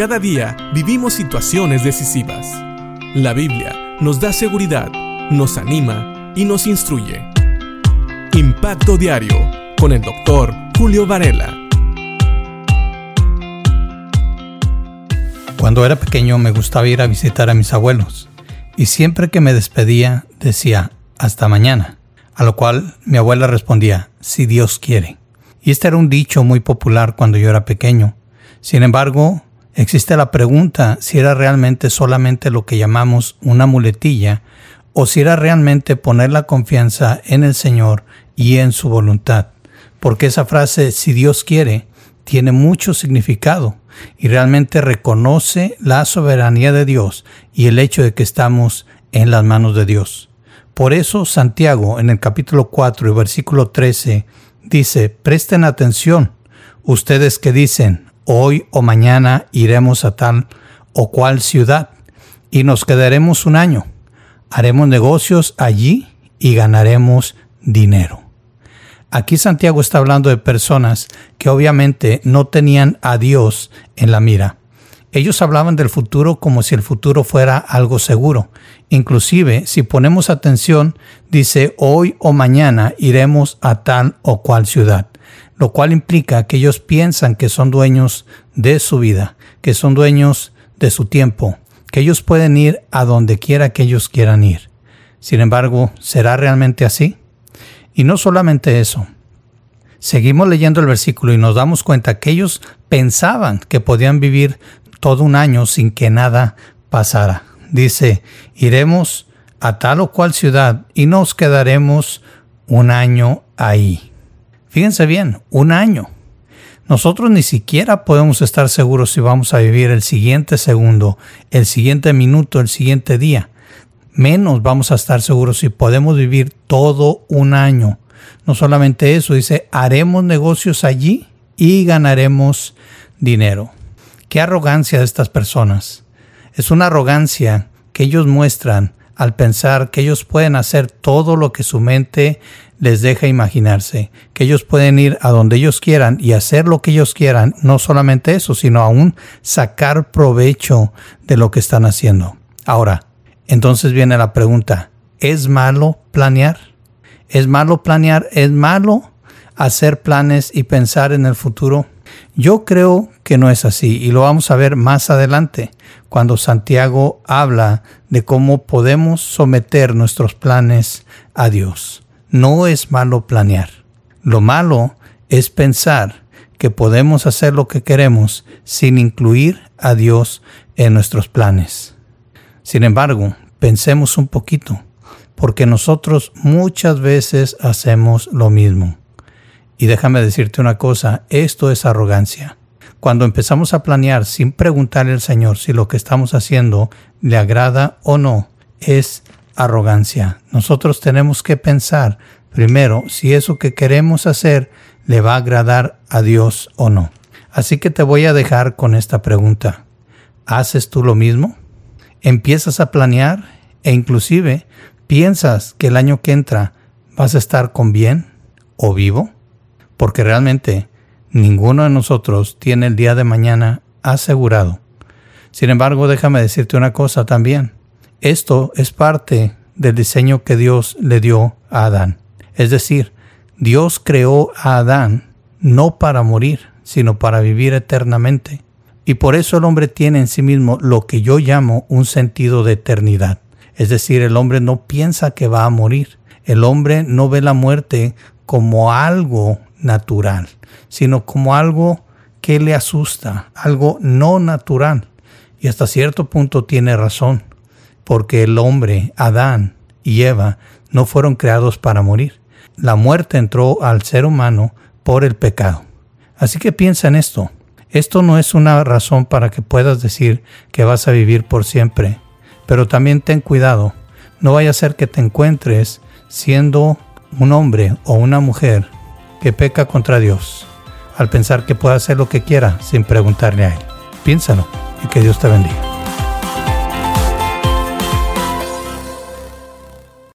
Cada día vivimos situaciones decisivas. La Biblia nos da seguridad, nos anima y nos instruye. Impacto Diario con el doctor Julio Varela. Cuando era pequeño me gustaba ir a visitar a mis abuelos y siempre que me despedía decía hasta mañana, a lo cual mi abuela respondía si Dios quiere. Y este era un dicho muy popular cuando yo era pequeño. Sin embargo, existe la pregunta si era realmente solamente lo que llamamos una muletilla o si era realmente poner la confianza en el Señor y en su voluntad. Porque esa frase si Dios quiere tiene mucho significado y realmente reconoce la soberanía de Dios y el hecho de que estamos en las manos de Dios. Por eso Santiago en el capítulo 4 y versículo 13 dice, presten atención, ustedes que dicen, hoy o mañana iremos a tal o cual ciudad y nos quedaremos un año, haremos negocios allí y ganaremos dinero. Aquí Santiago está hablando de personas que obviamente no tenían a Dios en la mira. Ellos hablaban del futuro como si el futuro fuera algo seguro. Inclusive, si ponemos atención, dice hoy o mañana iremos a tal o cual ciudad, lo cual implica que ellos piensan que son dueños de su vida, que son dueños de su tiempo, que ellos pueden ir a donde quiera que ellos quieran ir. Sin embargo, ¿será realmente así? Y no solamente eso. Seguimos leyendo el versículo y nos damos cuenta que ellos pensaban que podían vivir todo un año sin que nada pasara. Dice, iremos a tal o cual ciudad y nos quedaremos un año ahí. Fíjense bien, un año. Nosotros ni siquiera podemos estar seguros si vamos a vivir el siguiente segundo, el siguiente minuto, el siguiente día menos vamos a estar seguros si podemos vivir todo un año. No solamente eso, dice, haremos negocios allí y ganaremos dinero. Qué arrogancia de estas personas. Es una arrogancia que ellos muestran al pensar que ellos pueden hacer todo lo que su mente les deja imaginarse, que ellos pueden ir a donde ellos quieran y hacer lo que ellos quieran, no solamente eso, sino aún sacar provecho de lo que están haciendo. Ahora, entonces viene la pregunta, ¿es malo planear? ¿Es malo planear? ¿Es malo hacer planes y pensar en el futuro? Yo creo que no es así y lo vamos a ver más adelante cuando Santiago habla de cómo podemos someter nuestros planes a Dios. No es malo planear. Lo malo es pensar que podemos hacer lo que queremos sin incluir a Dios en nuestros planes. Sin embargo, pensemos un poquito, porque nosotros muchas veces hacemos lo mismo. Y déjame decirte una cosa, esto es arrogancia. Cuando empezamos a planear sin preguntarle al Señor si lo que estamos haciendo le agrada o no, es arrogancia. Nosotros tenemos que pensar primero si eso que queremos hacer le va a agradar a Dios o no. Así que te voy a dejar con esta pregunta. ¿Haces tú lo mismo? empiezas a planear e inclusive piensas que el año que entra vas a estar con bien o vivo, porque realmente ninguno de nosotros tiene el día de mañana asegurado. Sin embargo, déjame decirte una cosa también. Esto es parte del diseño que Dios le dio a Adán. Es decir, Dios creó a Adán no para morir, sino para vivir eternamente. Y por eso el hombre tiene en sí mismo lo que yo llamo un sentido de eternidad. Es decir, el hombre no piensa que va a morir. El hombre no ve la muerte como algo natural, sino como algo que le asusta, algo no natural. Y hasta cierto punto tiene razón, porque el hombre, Adán y Eva, no fueron creados para morir. La muerte entró al ser humano por el pecado. Así que piensa en esto. Esto no es una razón para que puedas decir que vas a vivir por siempre, pero también ten cuidado, no vaya a ser que te encuentres siendo un hombre o una mujer que peca contra Dios, al pensar que puede hacer lo que quiera sin preguntarle a Él. Piénsalo y que Dios te bendiga.